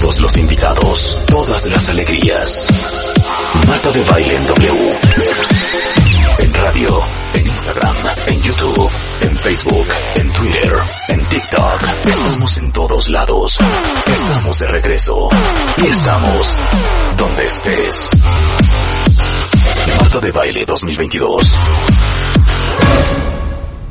todos los invitados, todas las alegrías. Marta de Baile en W. En radio, en Instagram, en YouTube, en Facebook, en Twitter, en TikTok. Estamos en todos lados. Estamos de regreso. Y estamos donde estés. Marta de Baile 2022.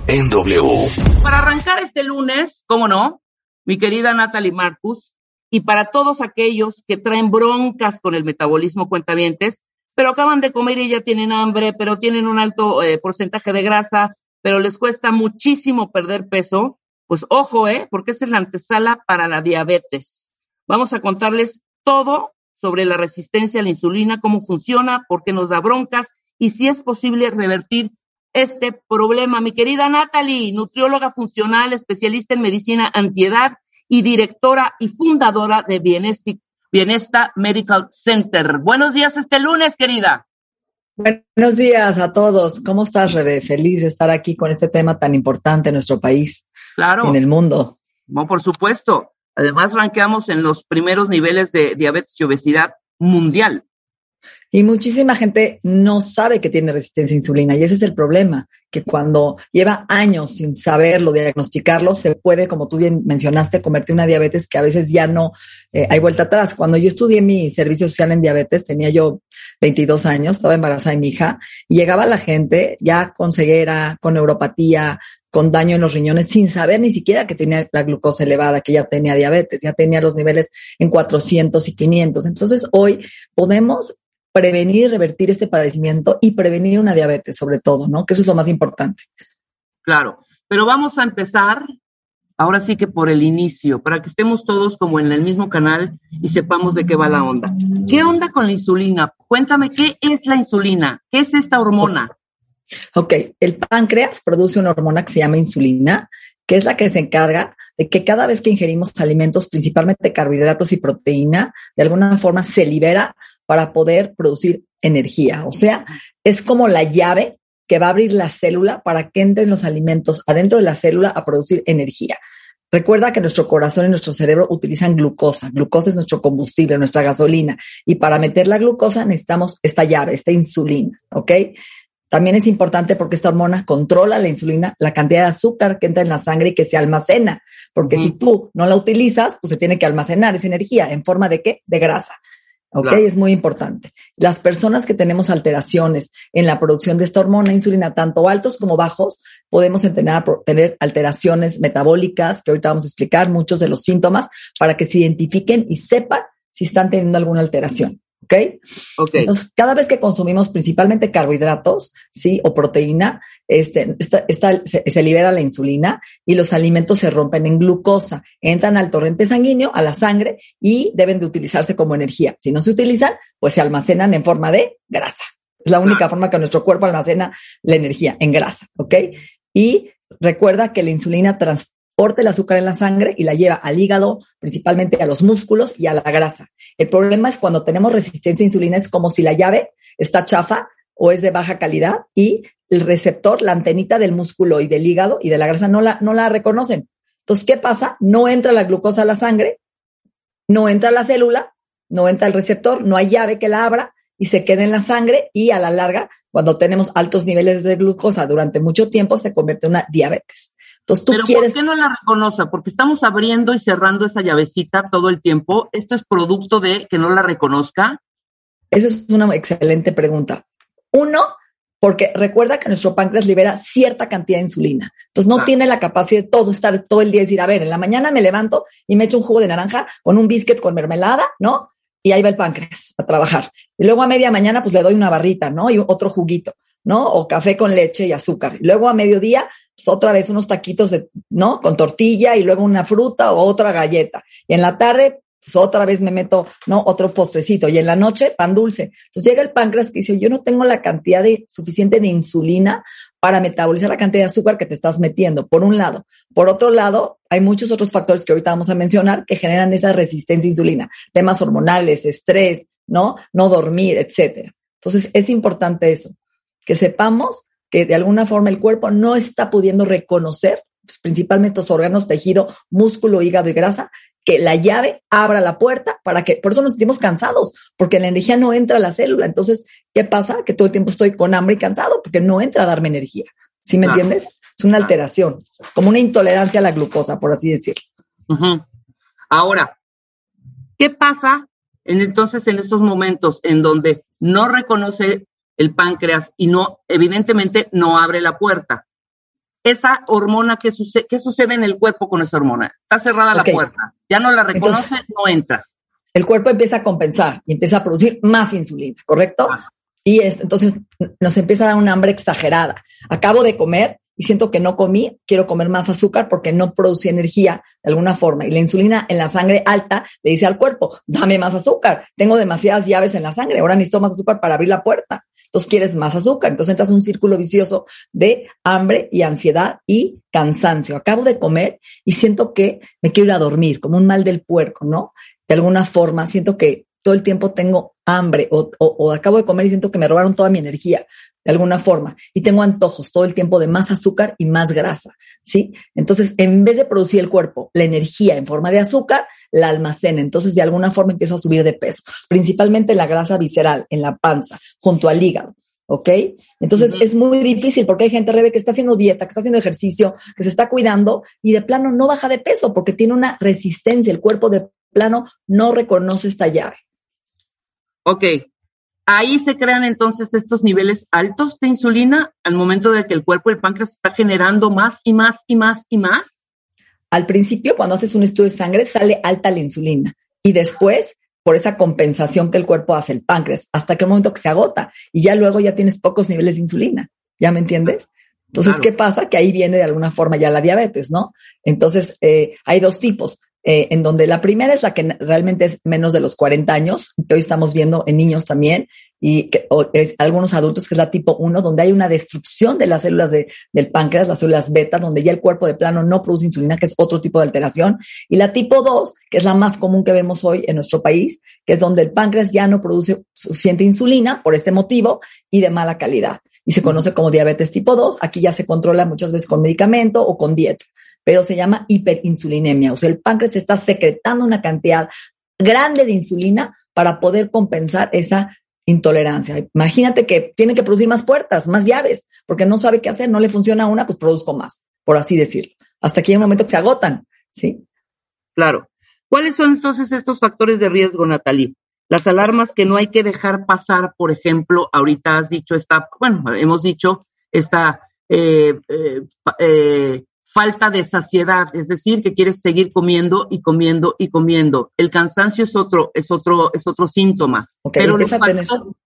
En W. Para arrancar este lunes, cómo no, mi querida Natalie Marcus, y para todos aquellos que traen broncas con el metabolismo cuentavientes, pero acaban de comer y ya tienen hambre, pero tienen un alto eh, porcentaje de grasa, pero les cuesta muchísimo perder peso, pues ojo, ¿eh? Porque esa es la antesala para la diabetes. Vamos a contarles todo sobre la resistencia a la insulina, cómo funciona, por qué nos da broncas y si es posible revertir este problema. Mi querida Natalie, nutrióloga funcional, especialista en medicina antiedad y directora y fundadora de Bienesta Medical Center. Buenos días este lunes, querida. Buenos días a todos. ¿Cómo estás, Rebe? Feliz de estar aquí con este tema tan importante en nuestro país. Claro. En el mundo. No, por supuesto. Además, ranqueamos en los primeros niveles de diabetes y obesidad mundial. Y muchísima gente no sabe que tiene resistencia a insulina y ese es el problema, que cuando lleva años sin saberlo, diagnosticarlo, se puede, como tú bien mencionaste, convertir en una diabetes que a veces ya no eh, hay vuelta atrás. Cuando yo estudié mi servicio social en diabetes, tenía yo 22 años, estaba embarazada de mi hija, y llegaba la gente ya con ceguera, con neuropatía, con daño en los riñones, sin saber ni siquiera que tenía la glucosa elevada, que ya tenía diabetes, ya tenía los niveles en 400 y 500. Entonces, hoy podemos prevenir y revertir este padecimiento y prevenir una diabetes, sobre todo, ¿no? Que eso es lo más importante. Claro, pero vamos a empezar ahora sí que por el inicio, para que estemos todos como en el mismo canal y sepamos de qué va la onda. ¿Qué onda con la insulina? Cuéntame, ¿qué es la insulina? ¿Qué es esta hormona? Ok, el páncreas produce una hormona que se llama insulina, que es la que se encarga de que cada vez que ingerimos alimentos, principalmente carbohidratos y proteína, de alguna forma se libera para poder producir energía. O sea, es como la llave que va a abrir la célula para que entren los alimentos adentro de la célula a producir energía. Recuerda que nuestro corazón y nuestro cerebro utilizan glucosa. Glucosa es nuestro combustible, nuestra gasolina. Y para meter la glucosa necesitamos esta llave, esta insulina, ¿ok? También es importante porque esta hormona controla la insulina, la cantidad de azúcar que entra en la sangre y que se almacena. Porque si tú no la utilizas, pues se tiene que almacenar esa energía en forma de qué? De grasa. ¿Ok? Es muy importante. Las personas que tenemos alteraciones en la producción de esta hormona insulina, tanto altos como bajos, podemos tener, tener alteraciones metabólicas, que ahorita vamos a explicar muchos de los síntomas, para que se identifiquen y sepan si están teniendo alguna alteración. ¿Ok? Ok. Entonces, cada vez que consumimos principalmente carbohidratos, sí, o proteína, este, esta, esta, se, se, libera la insulina y los alimentos se rompen en glucosa, entran al torrente sanguíneo, a la sangre y deben de utilizarse como energía. Si no se utilizan, pues se almacenan en forma de grasa. Es la única forma que nuestro cuerpo almacena la energía en grasa, ¿ok? Y recuerda que la insulina transporta el azúcar en la sangre y la lleva al hígado, principalmente a los músculos y a la grasa. El problema es cuando tenemos resistencia a insulina, es como si la llave está chafa o es de baja calidad y el receptor, la antenita del músculo y del hígado y de la grasa no la, no la reconocen. Entonces, ¿qué pasa? No entra la glucosa a la sangre, no entra la célula, no entra el receptor, no hay llave que la abra y se queda en la sangre y a la larga, cuando tenemos altos niveles de glucosa durante mucho tiempo, se convierte en una diabetes. Entonces, tú Pero quieres... ¿por qué no la reconoce? Porque estamos abriendo y cerrando esa llavecita todo el tiempo. ¿Esto es producto de que no la reconozca? Esa es una excelente pregunta. Uno, porque recuerda que nuestro páncreas libera cierta cantidad de insulina. Entonces no Ah. tiene la capacidad de todo estar todo el día y decir, a ver, en la mañana me levanto y me echo un jugo de naranja con un biscuit con mermelada, ¿no? Y ahí va el páncreas a trabajar. Y luego a media mañana pues le doy una barrita, ¿no? Y otro juguito, ¿no? O café con leche y azúcar. Y luego a mediodía otra vez unos taquitos de, ¿no? Con tortilla y luego una fruta o otra galleta. Y en la tarde Entonces otra vez me meto, ¿no? Otro postrecito y en la noche pan dulce. Entonces llega el páncreas que dice, yo no tengo la cantidad de, suficiente de insulina para metabolizar la cantidad de azúcar que te estás metiendo, por un lado. Por otro lado, hay muchos otros factores que ahorita vamos a mencionar que generan esa resistencia a insulina, temas hormonales, estrés, ¿no? No dormir, etcétera. Entonces es importante eso, que sepamos que de alguna forma el cuerpo no está pudiendo reconocer pues, principalmente los órganos, tejido, músculo, hígado y grasa, que la llave abra la puerta para que, por eso nos sentimos cansados, porque la energía no entra a la célula. Entonces, ¿qué pasa? Que todo el tiempo estoy con hambre y cansado porque no entra a darme energía. ¿Sí me entiendes? Es una alteración, como una intolerancia a la glucosa, por así decirlo. Ahora, ¿qué pasa en, entonces en estos momentos en donde no reconoce el páncreas y no, evidentemente, no abre la puerta? esa hormona, ¿qué, sucede, ¿qué sucede en el cuerpo con esa hormona? Está cerrada la puerta, ya no la reconoce, no entra. El cuerpo empieza a compensar y empieza a producir más insulina, ¿correcto? Y es, entonces nos empieza a dar un hambre exagerada. Acabo de comer y siento que no comí, quiero comer más azúcar porque no produce energía de alguna forma. Y la insulina en la sangre alta le dice al cuerpo, dame más azúcar, tengo demasiadas llaves en la sangre, ahora necesito más azúcar para abrir la puerta entonces quieres más azúcar. Entonces entras en un círculo vicioso de hambre y ansiedad y cansancio. Acabo de comer y siento que me quiero ir a dormir, como un mal del puerco, ¿no? De alguna forma siento que todo el tiempo tengo hambre o, o, acabo de comer y siento que me robaron toda mi energía de alguna forma y tengo antojos todo el tiempo de más azúcar y más grasa, ¿sí? Entonces, en vez de producir el cuerpo la energía en forma de azúcar, la almacena. Entonces, de alguna forma empiezo a subir de peso, principalmente la grasa visceral, en la panza, junto al hígado. ¿Ok? Entonces es muy difícil porque hay gente, Rebe, que está haciendo dieta, que está haciendo ejercicio, que se está cuidando y de plano no baja de peso porque tiene una resistencia. El cuerpo de plano no reconoce esta llave. Ok, ahí se crean entonces estos niveles altos de insulina al momento de que el cuerpo, el páncreas, está generando más y más y más y más. Al principio, cuando haces un estudio de sangre, sale alta la insulina y después, por esa compensación que el cuerpo hace, el páncreas, hasta que un momento que se agota y ya luego ya tienes pocos niveles de insulina. ¿Ya me entiendes? Entonces, ¿qué pasa? Que ahí viene de alguna forma ya la diabetes, ¿no? Entonces, eh, hay dos tipos. Eh, en donde la primera es la que realmente es menos de los 40 años, que hoy estamos viendo en niños también, y que, algunos adultos, que es la tipo 1, donde hay una destrucción de las células de, del páncreas, las células beta, donde ya el cuerpo de plano no produce insulina, que es otro tipo de alteración, y la tipo 2, que es la más común que vemos hoy en nuestro país, que es donde el páncreas ya no produce suficiente insulina por este motivo y de mala calidad y se conoce como diabetes tipo 2. Aquí ya se controla muchas veces con medicamento o con dieta pero se llama hiperinsulinemia. O sea, el páncreas está secretando una cantidad grande de insulina para poder compensar esa intolerancia. Imagínate que tiene que producir más puertas, más llaves, porque no sabe qué hacer, no le funciona una, pues produzco más, por así decirlo. Hasta que hay un momento que se agotan, ¿sí? Claro. ¿Cuáles son entonces estos factores de riesgo, Natalie? Las alarmas que no hay que dejar pasar, por ejemplo, ahorita has dicho esta, bueno, hemos dicho esta eh, eh, eh, falta de saciedad, es decir, que quieres seguir comiendo y comiendo y comiendo. El cansancio es otro, es otro, es otro síntoma. pero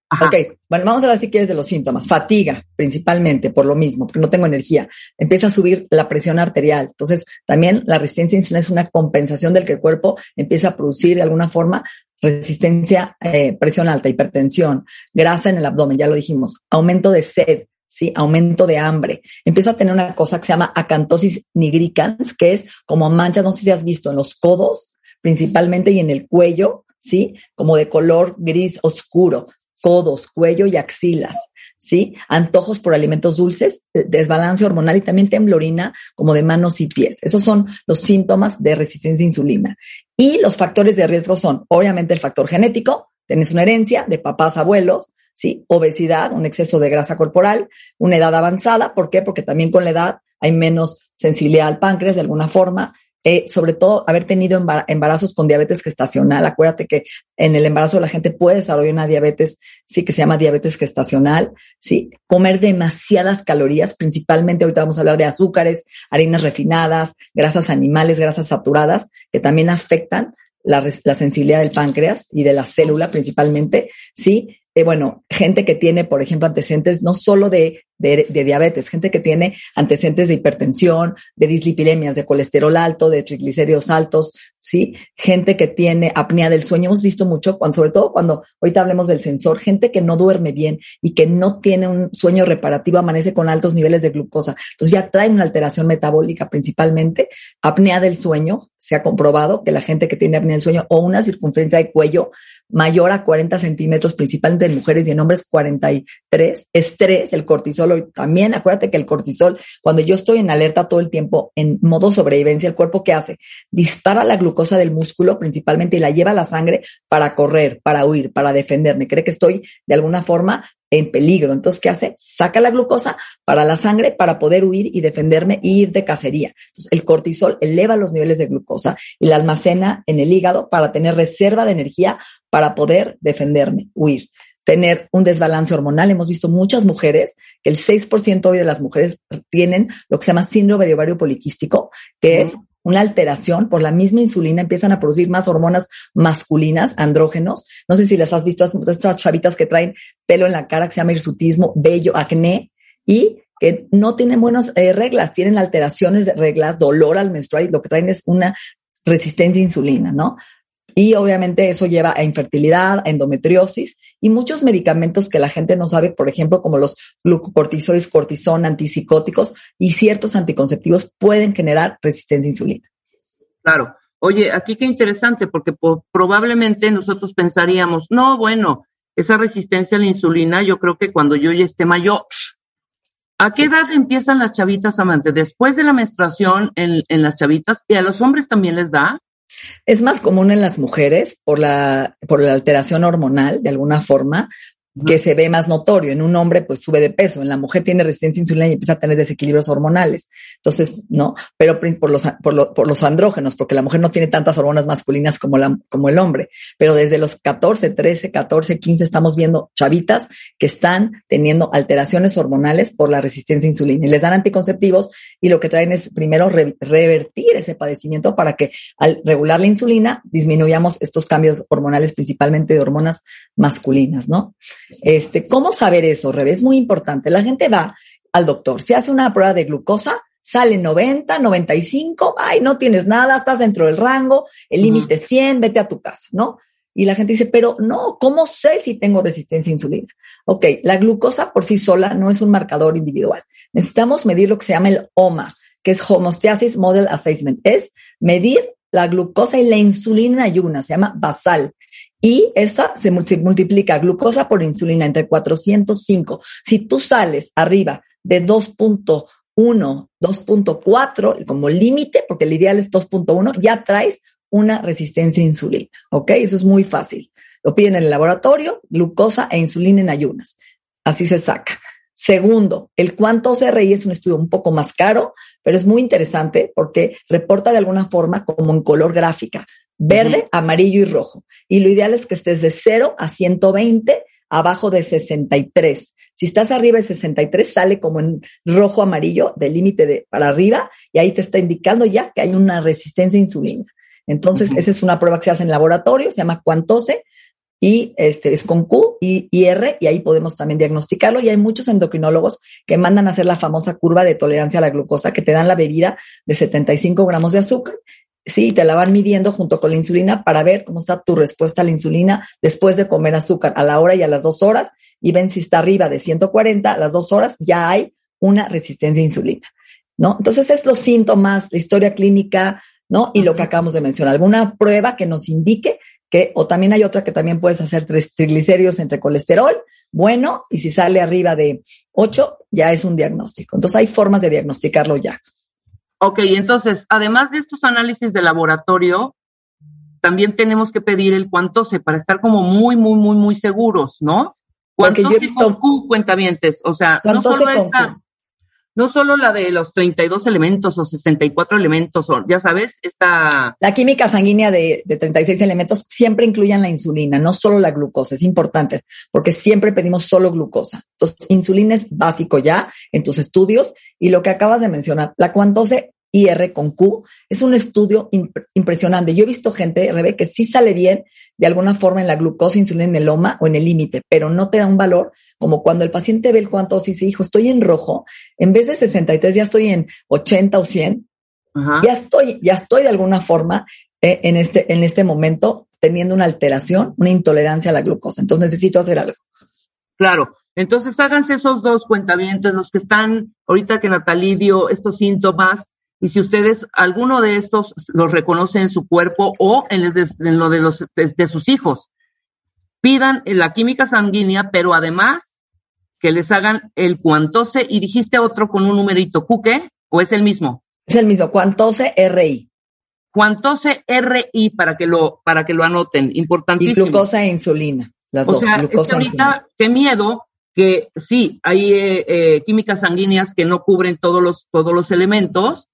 Ok, bueno, vamos a ver si quieres de los síntomas. Fatiga, principalmente, por lo mismo, porque no tengo energía. Empieza a subir la presión arterial. Entonces, también la resistencia insulina es una compensación del que el cuerpo empieza a producir de alguna forma resistencia, eh, presión alta, hipertensión, grasa en el abdomen, ya lo dijimos, aumento de sed, ¿sí? Aumento de hambre. Empieza a tener una cosa que se llama acantosis nigricans, que es como manchas, no sé si has visto, en los codos principalmente y en el cuello, ¿sí? Como de color gris oscuro, codos, cuello y axilas, ¿sí? Antojos por alimentos dulces, desbalance hormonal y también temblorina como de manos y pies. Esos son los síntomas de resistencia a insulina. Y los factores de riesgo son, obviamente, el factor genético, tienes una herencia de papás, abuelos, ¿sí? Obesidad, un exceso de grasa corporal, una edad avanzada, ¿por qué? Porque también con la edad hay menos sensibilidad al páncreas de alguna forma, eh, sobre todo haber tenido embarazos con diabetes gestacional. Acuérdate que en el embarazo la gente puede desarrollar una diabetes, sí, que se llama diabetes gestacional, sí. Comer demasiadas calorías, principalmente ahorita vamos a hablar de azúcares, harinas refinadas, grasas animales, grasas saturadas, que también afectan la, la sensibilidad del páncreas y de la célula principalmente, sí. Eh, bueno, gente que tiene, por ejemplo, antecedentes no solo de de, diabetes, gente que tiene antecedentes de hipertensión, de dislipidemias, de colesterol alto, de triglicéridos altos, ¿sí? Gente que tiene apnea del sueño. Hemos visto mucho, sobre todo cuando ahorita hablemos del sensor, gente que no duerme bien y que no tiene un sueño reparativo, amanece con altos niveles de glucosa. Entonces ya trae una alteración metabólica principalmente, apnea del sueño, se ha comprobado que la gente que tiene apnea del sueño o una circunferencia de cuello mayor a 40 centímetros, principalmente en mujeres y en hombres 43, estrés, el cortisol, también acuérdate que el cortisol, cuando yo estoy en alerta todo el tiempo, en modo sobrevivencia, el cuerpo ¿qué hace? Dispara la glucosa del músculo principalmente y la lleva a la sangre para correr, para huir, para defenderme. Cree que estoy de alguna forma en peligro. Entonces, ¿qué hace? Saca la glucosa para la sangre para poder huir y defenderme e ir de cacería. Entonces, el cortisol eleva los niveles de glucosa y la almacena en el hígado para tener reserva de energía para poder defenderme, huir tener un desbalance hormonal. Hemos visto muchas mujeres, que el 6% hoy de las mujeres tienen lo que se llama síndrome de ovario poliquístico, que es una alteración por la misma insulina, empiezan a producir más hormonas masculinas, andrógenos. No sé si las has visto, estas chavitas que traen pelo en la cara, que se llama hirsutismo, vello, acné, y que no tienen buenas eh, reglas, tienen alteraciones de reglas, dolor al menstruar, y lo que traen es una resistencia a insulina, ¿no? Y obviamente eso lleva a infertilidad, a endometriosis y muchos medicamentos que la gente no sabe, por ejemplo, como los glucocortisoides, cortisona, antipsicóticos y ciertos anticonceptivos pueden generar resistencia a insulina. Claro. Oye, aquí qué interesante, porque probablemente nosotros pensaríamos, no, bueno, esa resistencia a la insulina, yo creo que cuando yo ya esté mayor, ¿a qué edad empiezan las chavitas amantes? Después de la menstruación en, en las chavitas, y a los hombres también les da. Es más común en las mujeres por la, por la alteración hormonal, de alguna forma, que se ve más notorio. En un hombre, pues sube de peso. En la mujer tiene resistencia a insulina y empieza a tener desequilibrios hormonales. Entonces, no, pero por los, por, por los andrógenos, porque la mujer no tiene tantas hormonas masculinas como, la, como el hombre. Pero desde los 14, 13, 14, 15 estamos viendo chavitas que están teniendo alteraciones hormonales por la resistencia a insulina. Y les dan anticonceptivos y lo que traen es primero revertir ese padecimiento para que al regular la insulina disminuyamos estos cambios hormonales, principalmente de hormonas masculinas, ¿no? Este, ¿Cómo saber eso, Rebe? Es muy importante. La gente va al doctor, se hace una prueba de glucosa, sale 90, 95, ay, no tienes nada, estás dentro del rango, el límite 100, vete a tu casa, ¿no? Y la gente dice, pero no, ¿cómo sé si tengo resistencia a insulina? Ok, la glucosa por sí sola no es un marcador individual. Necesitamos medir lo que se llama el OMA, que es Homostasis Model Assessment. Es medir la glucosa y la insulina en ayunas, se llama basal. Y esa se multiplica glucosa por insulina entre 405. Si tú sales arriba de 2.1, 2.4 como límite, porque el ideal es 2.1, ya traes una resistencia a insulina. ¿Ok? Eso es muy fácil. Lo piden en el laboratorio, glucosa e insulina en ayunas. Así se saca. Segundo, el cuánto CRI es un estudio un poco más caro, pero es muy interesante porque reporta de alguna forma como en color gráfica, verde, amarillo y rojo. Y lo ideal es que estés de 0 a 120 abajo de 63. Si estás arriba de 63, sale como en rojo amarillo del límite de para arriba y ahí te está indicando ya que hay una resistencia a insulina. Entonces, esa es una prueba que se hace en laboratorio, se llama Cuantose y este es con Q y, R y ahí podemos también diagnosticarlo y hay muchos endocrinólogos que mandan a hacer la famosa curva de tolerancia a la glucosa que te dan la bebida de 75 gramos de azúcar sí, te la van midiendo junto con la insulina para ver cómo está tu respuesta a la insulina después de comer azúcar a la hora y a las dos horas y ven si está arriba de 140 a las dos horas ya hay una resistencia a insulina, ¿no? Entonces es los síntomas, la historia clínica, ¿no? Y lo que acabamos de mencionar, alguna prueba que nos indique que, o también hay otra que también puedes hacer triglicéridos entre colesterol, bueno, y si sale arriba de 8, ya es un diagnóstico. Entonces hay formas de diagnosticarlo ya. Ok, entonces, además de estos análisis de laboratorio, también tenemos que pedir el cuantose para estar como muy, muy, muy, muy seguros, ¿no? Cuantose yo he visto... con Q, cuentavientes, o sea, no solo esta, no solo la de los 32 elementos o 64 elementos, o ya sabes, esta... La química sanguínea de, de 36 elementos siempre incluyen la insulina, no solo la glucosa, es importante, porque siempre pedimos solo glucosa. Entonces, insulina es básico ya en tus estudios y lo que acabas de mencionar, la cuantose IR con Q. Es un estudio impresionante. Yo he visto gente, Rebe, que sí sale bien de alguna forma en la glucosa, insulina en el loma o en el límite, pero no te da un valor como cuando el paciente ve el cuánto y dice, hijo, estoy en rojo, en vez de 63 ya estoy en 80 o 100. Ya estoy, ya estoy de alguna forma eh, en, este, en este momento teniendo una alteración, una intolerancia a la glucosa. Entonces necesito hacer algo. Claro. Entonces háganse esos dos cuentavientes, los que están ahorita que Natalí dio estos síntomas, y si ustedes alguno de estos los reconocen en su cuerpo o en, lo de, los, de, sus hijos, pidan la química sanguínea, pero además que les hagan el cuantose y dijiste otro con un numerito, ¿cuque? ¿O es el mismo? Es el mismo, cuantose RI. Cuantose RI para que lo, para que lo anoten, importantísimo. Y glucosa e insulina, las dos. glucosa e ahorita, qué miedo que sí, hay eh, eh, químicas sanguíneas que no cubren todos los, todos los elementos,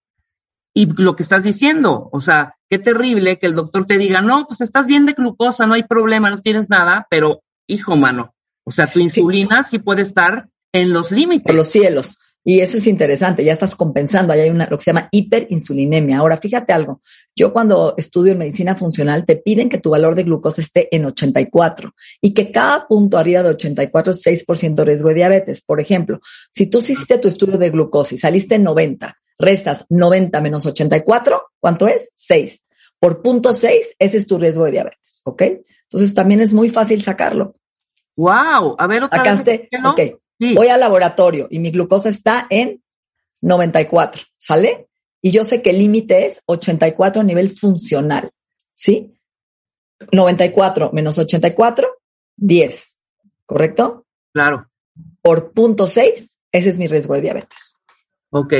y lo que estás diciendo, o sea, qué terrible que el doctor te diga, no, pues estás bien de glucosa, no hay problema, no tienes nada, pero hijo, mano, o sea, tu insulina sí, puede estar en los límites. En los cielos. Y eso es interesante, ya estás compensando, ahí hay una, lo que se llama hiperinsulinemia. Ahora, fíjate algo, yo cuando estudio en medicina funcional te piden que tu valor de glucosa esté en 84 y que cada punto arriba de 84 es 6% de riesgo de diabetes. Por ejemplo, si tú hiciste tu estudio de glucosa y saliste en 90 restas 90 menos 84, ¿cuánto es? 6. Por punto 6, ese es tu riesgo de diabetes, ¿ok? Entonces también es muy fácil sacarlo. Wow, a ver otra Sacaste, vez, ok. Voy al laboratorio y mi glucosa está en 94, ¿sale? Y yo sé que el límite es 84 a nivel funcional, ¿sí? 94 menos 84, 10, ¿correcto? Claro. Por punto 6, ese es mi riesgo de diabetes. Ok.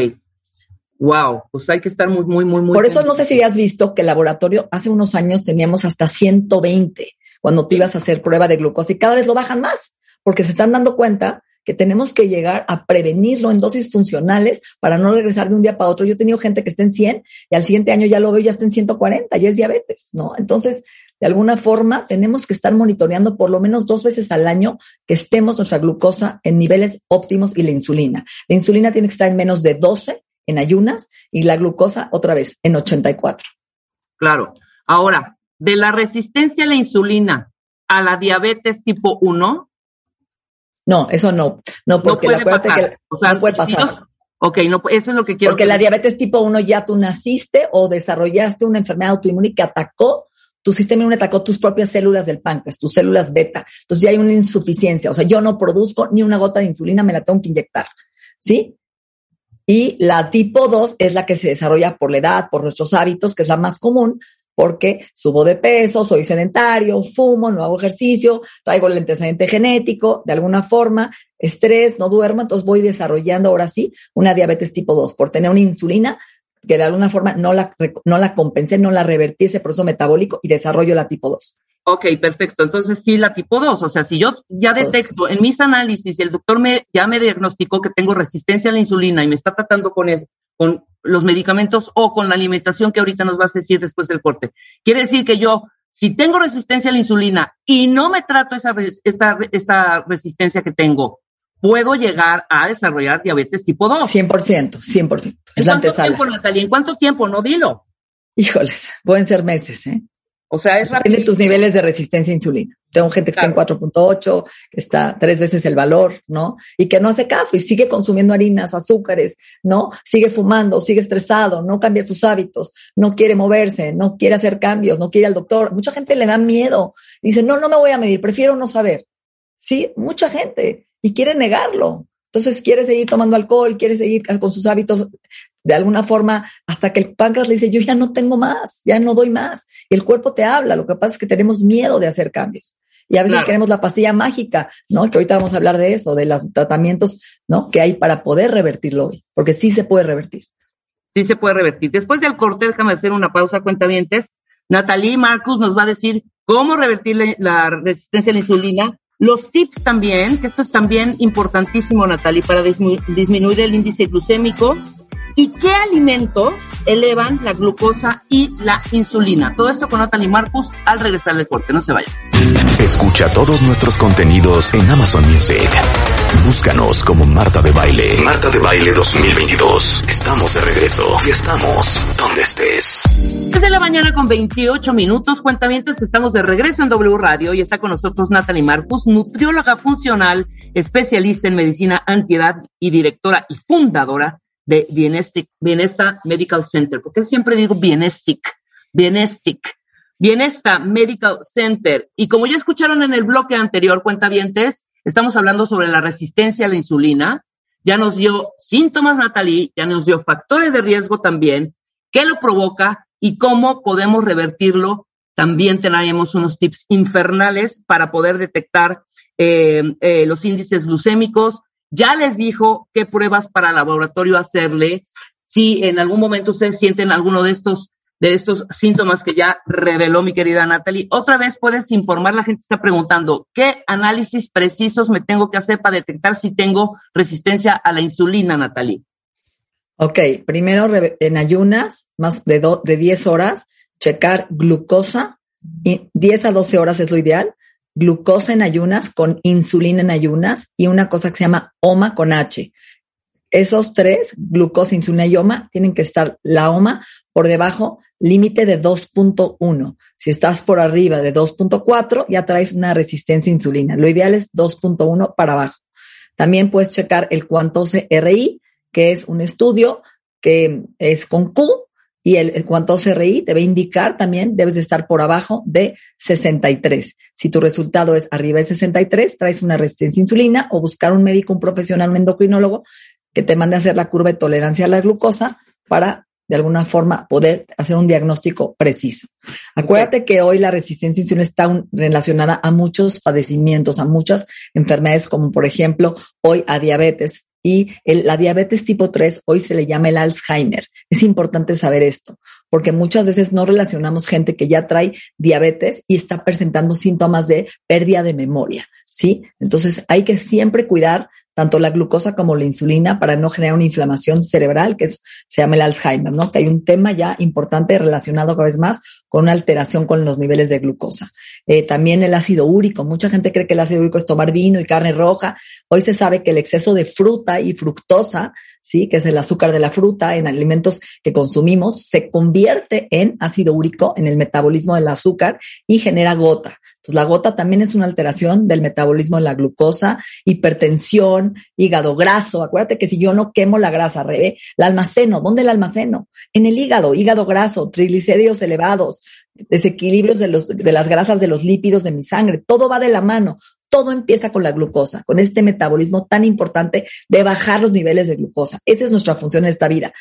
Wow, pues hay que estar muy, muy, muy, muy. Por eso no sé si has visto que el laboratorio hace unos años teníamos hasta 120 cuando te ibas a hacer prueba de glucosa y cada vez lo bajan más porque se están dando cuenta que tenemos que llegar a prevenirlo en dosis funcionales para no regresar de un día para otro. Yo he tenido gente que está en 100 y al siguiente año ya lo veo ya está en 140, ya es diabetes, ¿no? Entonces, de alguna forma, tenemos que estar monitoreando por lo menos dos veces al año que estemos nuestra glucosa en niveles óptimos y la insulina. La insulina tiene que estar en menos de 12 en ayunas y la glucosa otra vez en 84. Claro. Ahora, de la resistencia a la insulina a la diabetes tipo 1. No, eso no. No, porque no puede pasar. no puede pasar. ok, no, eso es lo que quiero. Porque la diabetes tipo 1 ya tú naciste o desarrollaste una enfermedad autoinmune que atacó tu sistema inmune atacó tus propias células del páncreas, tus células beta. Entonces ya hay una insuficiencia. O sea, yo no produzco ni una gota de insulina, me la tengo que inyectar. ¿Sí? Y la tipo 2 es la que se desarrolla por la edad, por nuestros hábitos, que es la más común, porque subo de peso, soy sedentario, fumo, no hago ejercicio, traigo el antecedente genético, de alguna forma, estrés, no duermo, entonces voy desarrollando ahora sí una diabetes tipo 2 por tener una insulina que de alguna forma no la, no la compensé, no la revertí ese proceso metabólico y desarrollo la tipo 2. Ok, perfecto. Entonces sí, la tipo 2. O sea, si yo ya detecto en mis análisis, el doctor me, ya me diagnosticó que tengo resistencia a la insulina y me está tratando con, eso, con los medicamentos o con la alimentación que ahorita nos vas a decir después del corte. Quiere decir que yo, si tengo resistencia a la insulina y no me trato esa, esta, esta resistencia que tengo, puedo llegar a desarrollar diabetes tipo 2. 100%, 100%. Es ¿En cuánto tiempo, Natalia? ¿En cuánto tiempo? No dilo. Híjoles, pueden ser meses, ¿eh? O sea, es rápido. Tiene tus niveles de resistencia a insulina. Tengo gente que está en 4.8, que está tres veces el valor, ¿no? Y que no hace caso y sigue consumiendo harinas, azúcares, ¿no? Sigue fumando, sigue estresado, no cambia sus hábitos, no quiere moverse, no quiere hacer cambios, no quiere al doctor. Mucha gente le da miedo. Dice, no, no me voy a medir, prefiero no saber. Sí, mucha gente. Y quiere negarlo. Entonces quiere seguir tomando alcohol, quiere seguir con sus hábitos de alguna forma hasta que el páncreas le dice, yo ya no tengo más, ya no doy más. Y el cuerpo te habla, lo que pasa es que tenemos miedo de hacer cambios. Y a veces queremos la pastilla mágica, ¿no? Que ahorita vamos a hablar de eso, de los tratamientos, ¿no? Que hay para poder revertirlo hoy, porque sí se puede revertir. Sí se puede revertir. Después del corte, déjame hacer una pausa, cuentavientes. Natalie Marcus nos va a decir cómo revertir la, resistencia a la insulina, los tips también, que esto es también importantísimo, Natalie, para disminuir el índice glucémico, y qué alimentos elevan la glucosa y la insulina. Todo esto con Natalie Marcus al regresar del corte. No se vayan. Escucha todos nuestros contenidos en Amazon Music. Búscanos como Marta de Baile. Marta de Baile 2022. Estamos de regreso y estamos donde estés. Desde la mañana con 28 minutos, cuentamientos, estamos de regreso en W Radio y está con nosotros Natalie Marcus, nutrióloga funcional, especialista en medicina antiedad y directora y fundadora de Bienestic, Bienesta Medical Center. Porque siempre digo Bienestic, Bienestic, Bienesta Medical Center. Y como ya escucharon en el bloque anterior, cuentavientes, estamos hablando sobre la resistencia a la insulina. Ya nos dio síntomas, Natalie, ya nos dio factores de riesgo también, qué lo provoca y cómo podemos revertirlo. También tenemos unos tips infernales para poder detectar eh, eh, los índices glucémicos. Ya les dijo qué pruebas para laboratorio hacerle. Si en algún momento ustedes sienten alguno de estos de estos síntomas que ya reveló mi querida Natalie. Otra vez puedes informar, la gente está preguntando, ¿qué análisis precisos me tengo que hacer para detectar si tengo resistencia a la insulina, Natalie? Ok, primero en ayunas, más de, de 10 horas, checar glucosa, y 10 a 12 horas es lo ideal, glucosa en ayunas con insulina en ayunas y una cosa que se llama OMA con H. Esos tres, glucosa, insulina y OMA, tienen que estar la OMA por debajo, límite de 2.1. Si estás por arriba de 2.4, ya traes una resistencia a insulina. Lo ideal es 2.1 para abajo. También puedes checar el Cuantose RI, que es un estudio que es con Q y el, el Cuantose RI te va a indicar también, debes de estar por abajo de 63. Si tu resultado es arriba de 63, traes una resistencia a insulina o buscar un médico, un profesional, un endocrinólogo que te mande a hacer la curva de tolerancia a la glucosa para de alguna forma poder hacer un diagnóstico preciso. Acuérdate que hoy la resistencia a insulina está relacionada a muchos padecimientos, a muchas enfermedades, como por ejemplo hoy a diabetes. Y la diabetes tipo 3 hoy se le llama el Alzheimer. Es importante saber esto, porque muchas veces no relacionamos gente que ya trae diabetes y está presentando síntomas de pérdida de memoria. ¿sí? Entonces hay que siempre cuidar tanto la glucosa como la insulina para no generar una inflamación cerebral, que se llama el Alzheimer, ¿no? Que hay un tema ya importante relacionado cada vez más con una alteración con los niveles de glucosa. Eh, también el ácido úrico. Mucha gente cree que el ácido úrico es tomar vino y carne roja. Hoy se sabe que el exceso de fruta y fructosa, sí, que es el azúcar de la fruta en alimentos que consumimos, se convierte en ácido úrico en el metabolismo del azúcar y genera gota. Entonces, la gota también es una alteración del metabolismo de la glucosa, hipertensión, hígado graso. Acuérdate que si yo no quemo la grasa, Rebe, la almaceno. ¿Dónde la almaceno? En el hígado, hígado graso, triglicéridos elevados, desequilibrios de, los, de las grasas de los lípidos de mi sangre. Todo va de la mano. Todo empieza con la glucosa, con este metabolismo tan importante de bajar los niveles de glucosa. Esa es nuestra función en esta vida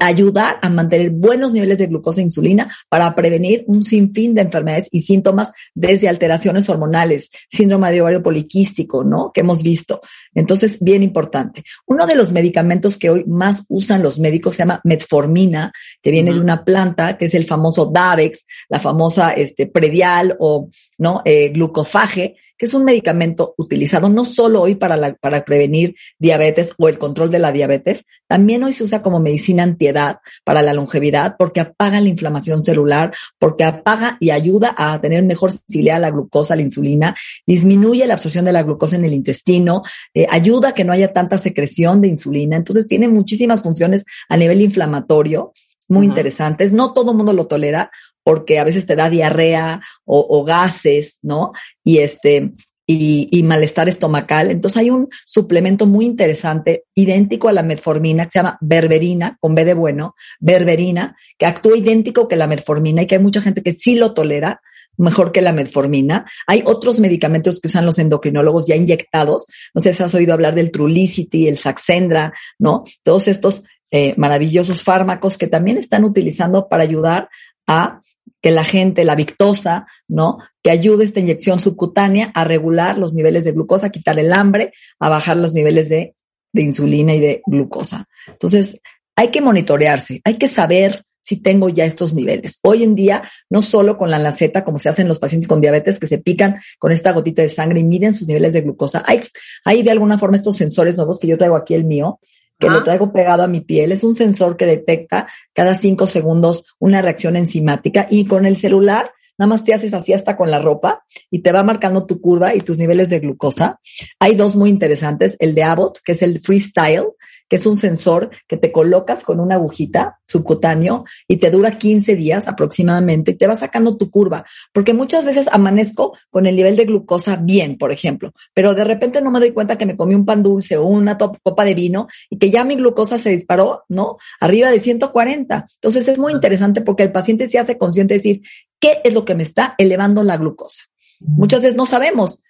ayudar a mantener buenos niveles de glucosa e insulina para prevenir un sinfín de enfermedades y síntomas desde alteraciones hormonales, síndrome de ovario poliquístico, ¿no? Que hemos visto. Entonces, bien importante. Uno de los medicamentos que hoy más usan los médicos se llama metformina, que viene de una planta, que es el famoso Davex, la famosa este, predial o, ¿no? Eh, glucofage, que es un medicamento utilizado no solo hoy para, la, para prevenir diabetes o el control de la diabetes, también hoy se usa como medicina antiedad para la longevidad porque apaga la inflamación celular, porque apaga y ayuda a tener mejor sensibilidad a la glucosa, a la insulina, disminuye la absorción de la glucosa en el intestino, eh, ayuda a que no haya tanta secreción de insulina. Entonces tiene muchísimas funciones a nivel inflamatorio muy interesantes. No todo el mundo lo tolera porque a veces te da diarrea o, gases, ¿no? Y este, y, y, malestar estomacal. Entonces hay un suplemento muy interesante, idéntico a la metformina, que se llama berberina, con B de bueno, berberina, que actúa idéntico que la metformina y que hay mucha gente que sí lo tolera mejor que la metformina. Hay otros medicamentos que usan los endocrinólogos ya inyectados. No sé si has oído hablar del Trulicity, el Saxendra, ¿no? Todos estos eh, maravillosos fármacos que también están utilizando para ayudar a que la gente, la victosa, ¿no? Que ayude esta inyección subcutánea a regular los niveles de glucosa, a quitar el hambre, a bajar los niveles de, de insulina y de glucosa. Entonces, hay que monitorearse, hay que saber si tengo ya estos niveles. Hoy en día, no solo con la laceta, como se hacen los pacientes con diabetes, que se pican con esta gotita de sangre y miden sus niveles de glucosa. Hay, hay de alguna forma estos sensores nuevos que yo traigo aquí el mío, que lo traigo pegado a mi piel. Es un sensor que detecta cada cinco segundos una reacción enzimática y con el celular nada más te haces así hasta con la ropa y te va marcando tu curva y tus niveles de glucosa. Hay dos muy interesantes, el de Abbott, que es el Freestyle, que es un sensor que te colocas con una agujita subcutáneo y te dura 15 días aproximadamente y te va sacando tu curva, porque muchas veces amanezco con el nivel de glucosa bien, por ejemplo, pero de repente no me doy cuenta que me comí un pan dulce o una copa de vino y que ya mi glucosa se disparó, ¿no? Arriba de 140. Entonces es muy interesante porque el paciente se hace consciente de decir, ¿qué es lo que me está elevando la glucosa? Muchas veces no sabemos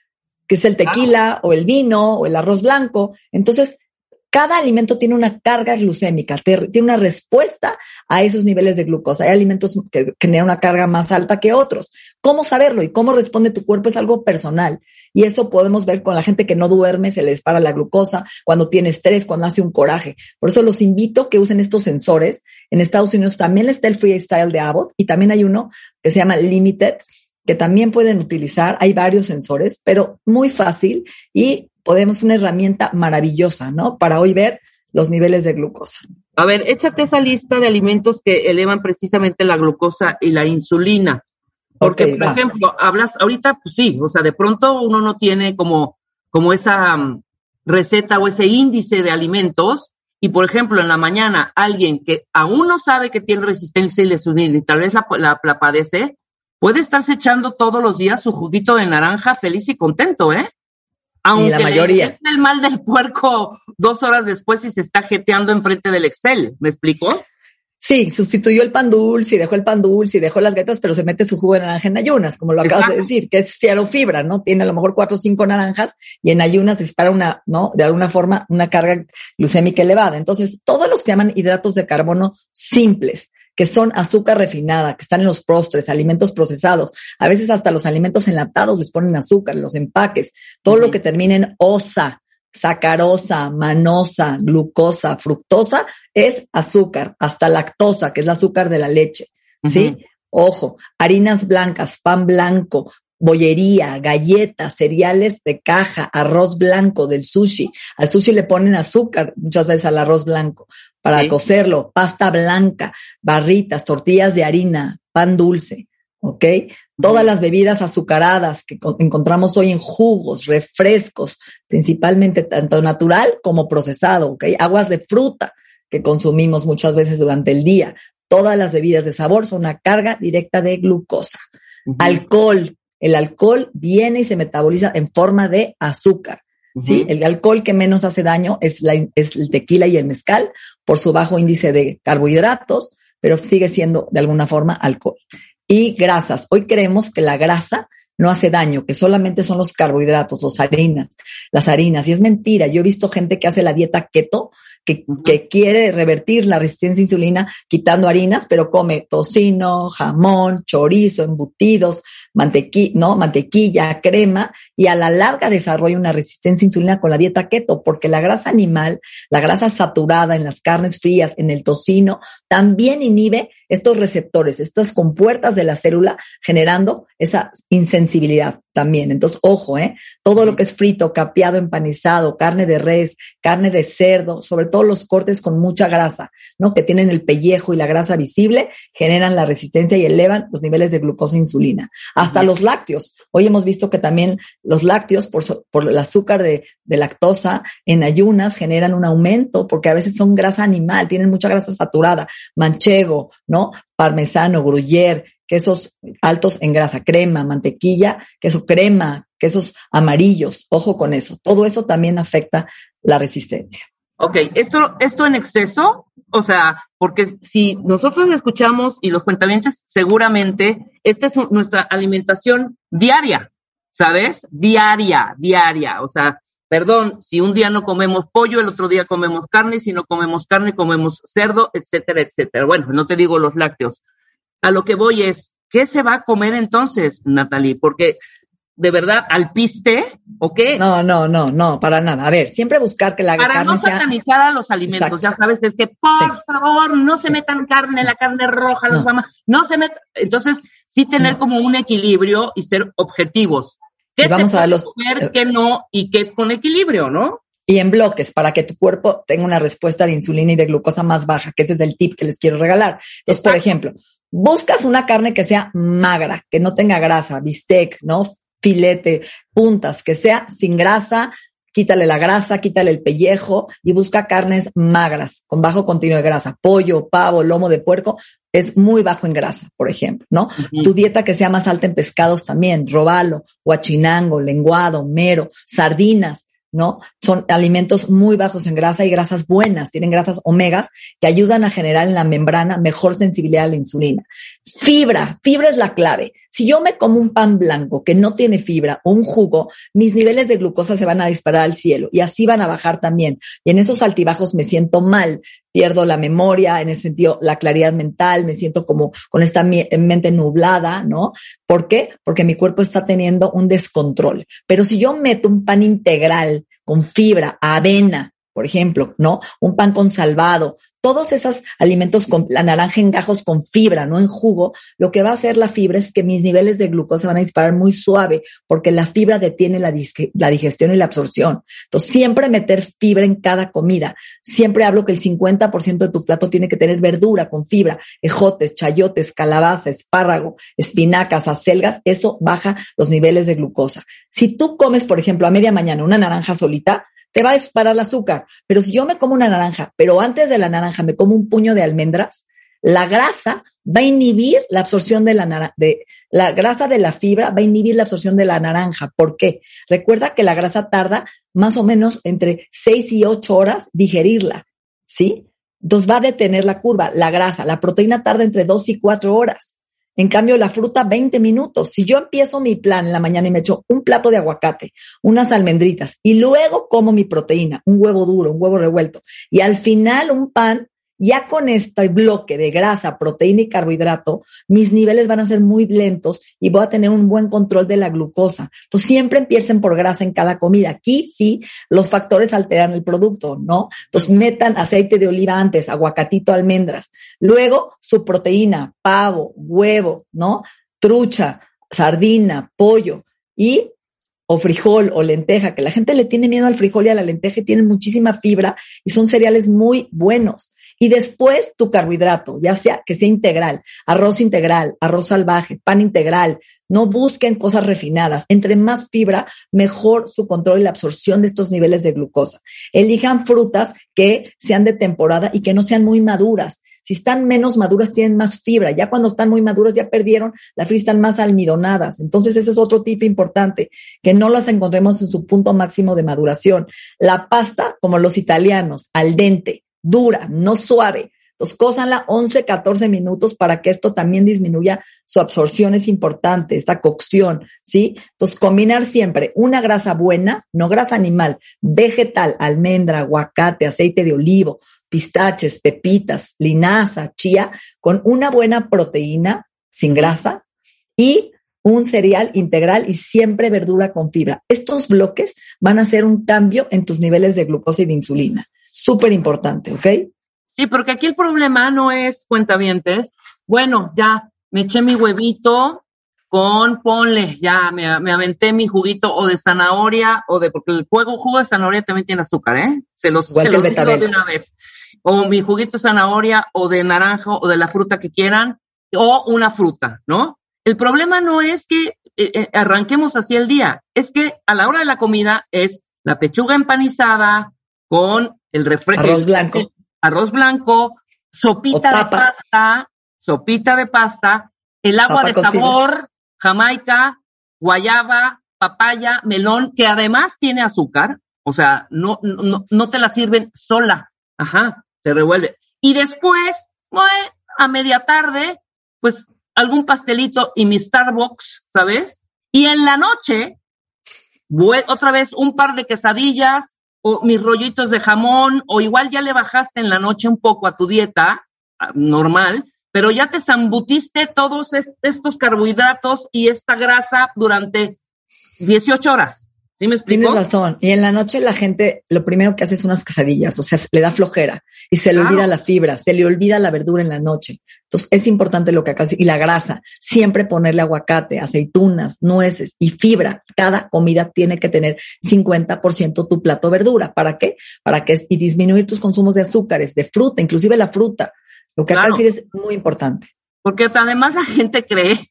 que es el tequila o el vino o el arroz blanco. Entonces, cada alimento tiene una carga glucémica, tiene una respuesta a esos niveles de glucosa. Hay alimentos que generan una carga más alta que otros. ¿Cómo saberlo y cómo responde tu cuerpo es algo personal? Y eso podemos ver con la gente que no duerme, se le dispara la glucosa, cuando tiene estrés, cuando hace un coraje. Por eso los invito a que usen estos sensores. En Estados Unidos también está el Freestyle de Abbott y también hay uno que se llama Limited, que también pueden utilizar. Hay varios sensores, pero muy fácil y podemos una herramienta maravillosa, ¿no? Para hoy ver los niveles de glucosa. A ver, échate esa lista de alimentos que elevan precisamente la glucosa y la insulina. Porque, por ejemplo, hablas ahorita, pues sí, o sea, de pronto uno no tiene como, como esa mm, receta o ese índice de alimentos. Y, por ejemplo, en la mañana, alguien que aún no sabe que tiene resistencia a la insulina y tal vez la, la padece, puede estarse echando todos los días su juguito de naranja feliz y contento, ¿eh? Aunque la mayoría. Le el mal del puerco dos horas después y se está jeteando enfrente del Excel. ¿Me explico? Sí, sustituyó el pan dulce y dejó el pan dulce y dejó las galletas, pero se mete su jugo de naranja en ayunas, como lo acabas de decir, que es cero fibra, ¿no? Tiene a lo mejor cuatro o cinco naranjas y en ayunas dispara una, ¿no? De alguna forma, una carga glucémica elevada. Entonces, todos los que llaman hidratos de carbono simples, que son azúcar refinada, que están en los postres, alimentos procesados. A veces hasta los alimentos enlatados les ponen azúcar, en los empaques. Todo lo que termine en osa, sacarosa, manosa, glucosa, fructosa es azúcar, hasta lactosa, que es el azúcar de la leche. ¿Sí? Ojo, harinas blancas, pan blanco, bollería, galletas, cereales de caja, arroz blanco del sushi. Al sushi le ponen azúcar muchas veces al arroz blanco para cocerlo, pasta blanca, barritas, tortillas de harina, pan dulce, ¿ok? Todas las bebidas azucaradas que encontramos hoy en jugos, refrescos, principalmente tanto natural como procesado, ¿ok? Aguas de fruta que consumimos muchas veces durante el día. Todas las bebidas de sabor son una carga directa de glucosa. Alcohol. El alcohol viene y se metaboliza en forma de azúcar. ¿sí? El alcohol que menos hace daño es, la, es el tequila y el mezcal por su bajo índice de carbohidratos, pero sigue siendo de alguna forma alcohol. Y grasas. Hoy creemos que la grasa no hace daño, que solamente son los carbohidratos, los harinas, las harinas. Y es mentira. Yo he visto gente que hace la dieta keto que, quiere revertir la resistencia a insulina quitando harinas, pero come tocino, jamón, chorizo, embutidos, mantequilla, ¿no? mantequilla, crema, y a la larga desarrolla una resistencia a insulina con la dieta keto, porque la grasa animal, la grasa saturada en las carnes frías, en el tocino, también inhibe estos receptores, estas compuertas de la célula, generando esa insensibilidad también. Entonces, ojo, ¿eh? Todo lo que es frito, capeado, empanizado, carne de res, carne de cerdo, sobre todo los cortes con mucha grasa, ¿no? Que tienen el pellejo y la grasa visible, generan la resistencia y elevan los niveles de glucosa e insulina. Hasta los lácteos. Hoy hemos visto que también los lácteos, por, por el azúcar de, de lactosa en ayunas, generan un aumento porque a veces son grasa animal, tienen mucha grasa saturada, manchego, ¿no? Parmesano, gruyere, quesos altos en grasa, crema, mantequilla, queso crema, quesos amarillos, ojo con eso. Todo eso también afecta la resistencia. Ok, esto, esto en exceso, o sea, porque si nosotros escuchamos y los cuentamientos, seguramente esta es nuestra alimentación diaria, ¿sabes? Diaria, diaria. O sea, perdón, si un día no comemos pollo, el otro día comemos carne, si no comemos carne, comemos cerdo, etcétera, etcétera. Bueno, no te digo los lácteos, a lo que voy es, ¿qué se va a comer entonces, Natalie? Porque de verdad alpiste o qué? No, no, no, no, para nada. A ver, siempre buscar que la para carne no satanizar a los alimentos, ya sabes, es que por favor no se metan carne, la carne roja, los no. no se metan. Entonces, sí tener como un equilibrio y ser objetivos. ¿Qué vamos a los, comer, eh, qué no y qué con equilibrio, no? y en bloques para que tu cuerpo tenga una respuesta de insulina y de glucosa más baja, que ese es el tip que les quiero regalar. Entonces, por ejemplo, buscas una carne que sea magra, que no tenga grasa, bistec, ¿no? Filete, puntas, que sea sin grasa, quítale la grasa, quítale el pellejo y busca carnes magras, con bajo contenido de grasa. Pollo, pavo, lomo de puerco es muy bajo en grasa, por ejemplo, ¿no? Tu dieta que sea más alta en pescados también, robalo, guachinango, lenguado, mero, sardinas, ¿no? Son alimentos muy bajos en grasa y grasas buenas, tienen grasas omegas que ayudan a generar en la membrana mejor sensibilidad a la insulina. Fibra, fibra es la clave. Si yo me como un pan blanco que no tiene fibra o un jugo, mis niveles de glucosa se van a disparar al cielo y así van a bajar también. Y en esos altibajos me siento mal, pierdo la memoria, en ese sentido, la claridad mental, me siento como con esta mente nublada, ¿no? ¿Por qué? Porque mi cuerpo está teniendo un descontrol. Pero si yo meto un pan integral con fibra, avena, por ejemplo, ¿no? Un pan con salvado, todos esos alimentos con la naranja en gajos con fibra, no en jugo, lo que va a hacer la fibra es que mis niveles de glucosa van a disparar muy suave porque la fibra detiene la, la digestión y la absorción. Entonces, siempre meter fibra en cada comida. Siempre hablo que el 50% de tu plato tiene que tener verdura con fibra, ejotes, chayotes, calabaza, espárrago, espinacas, acelgas, eso baja los niveles de glucosa. Si tú comes, por ejemplo, a media mañana una naranja solita, te va a disparar el azúcar. Pero si yo me como una naranja, pero antes de la naranja me como un puño de almendras, la grasa va a inhibir la absorción de la de la grasa de la fibra va a inhibir la absorción de la naranja. ¿Por qué? Recuerda que la grasa tarda más o menos entre 6 y 8 horas digerirla, ¿sí? Entonces va a detener la curva, la grasa, la proteína tarda entre 2 y 4 horas. En cambio, la fruta, 20 minutos. Si yo empiezo mi plan en la mañana y me echo un plato de aguacate, unas almendritas y luego como mi proteína, un huevo duro, un huevo revuelto y al final un pan, ya con este bloque de grasa, proteína y carbohidrato, mis niveles van a ser muy lentos y voy a tener un buen control de la glucosa. Entonces, siempre empiecen por grasa en cada comida. Aquí sí, los factores alteran el producto, ¿no? Entonces, metan aceite de oliva antes, aguacatito, almendras. Luego, su proteína, pavo, huevo, ¿no? Trucha, sardina, pollo y o frijol o lenteja, que la gente le tiene miedo al frijol y a la lenteja y tienen muchísima fibra y son cereales muy buenos. Y después tu carbohidrato, ya sea que sea integral, arroz integral, arroz salvaje, pan integral. No busquen cosas refinadas. Entre más fibra, mejor su control y la absorción de estos niveles de glucosa. Elijan frutas que sean de temporada y que no sean muy maduras. Si están menos maduras, tienen más fibra. Ya cuando están muy maduras, ya perdieron, la fibra están más almidonadas. Entonces, ese es otro tip importante, que no las encontremos en su punto máximo de maduración. La pasta, como los italianos, al dente dura, no suave. Entonces, cósanla 11, 14 minutos para que esto también disminuya su absorción, es importante, esta cocción, ¿sí? Entonces, combinar siempre una grasa buena, no grasa animal, vegetal, almendra, aguacate, aceite de olivo, pistaches, pepitas, linaza, chía, con una buena proteína sin grasa y un cereal integral y siempre verdura con fibra. Estos bloques van a hacer un cambio en tus niveles de glucosa y de insulina súper importante, ¿ok? Sí, porque aquí el problema no es cuentavientes. Bueno, ya me eché mi huevito con, ponle, ya me, aventé mi juguito o de zanahoria o de, porque el jugo, jugo de zanahoria también tiene azúcar, ¿eh? Se los, se los digo de una vez. O mi juguito de zanahoria o de naranja o de la fruta que quieran o una fruta, ¿no? El problema no es que eh, eh, arranquemos así el día, es que a la hora de la comida es la pechuga empanizada con el refresco. Arroz blanco. Arroz blanco, sopita de pasta, sopita de pasta, el agua de sabor, jamaica, guayaba, papaya, melón, que además tiene azúcar, o sea, no, no, no te la sirven sola, ajá, se revuelve. Y después, a media tarde, pues algún pastelito y mi Starbucks, ¿sabes? Y en la noche, otra vez un par de quesadillas, o mis rollitos de jamón, o igual ya le bajaste en la noche un poco a tu dieta normal, pero ya te zambutiste todos estos carbohidratos y esta grasa durante 18 horas. ¿Sí me explico? Tienes razón. Y en la noche la gente lo primero que hace es unas quesadillas, o sea, le da flojera y se le olvida la fibra, se le olvida la verdura en la noche. Entonces es importante lo que acá y la grasa, siempre ponerle aguacate, aceitunas, nueces y fibra. Cada comida tiene que tener 50% tu plato verdura. ¿Para qué? Para que y disminuir tus consumos de azúcares, de fruta, inclusive la fruta. Lo que acá decir es muy importante. Porque además la gente cree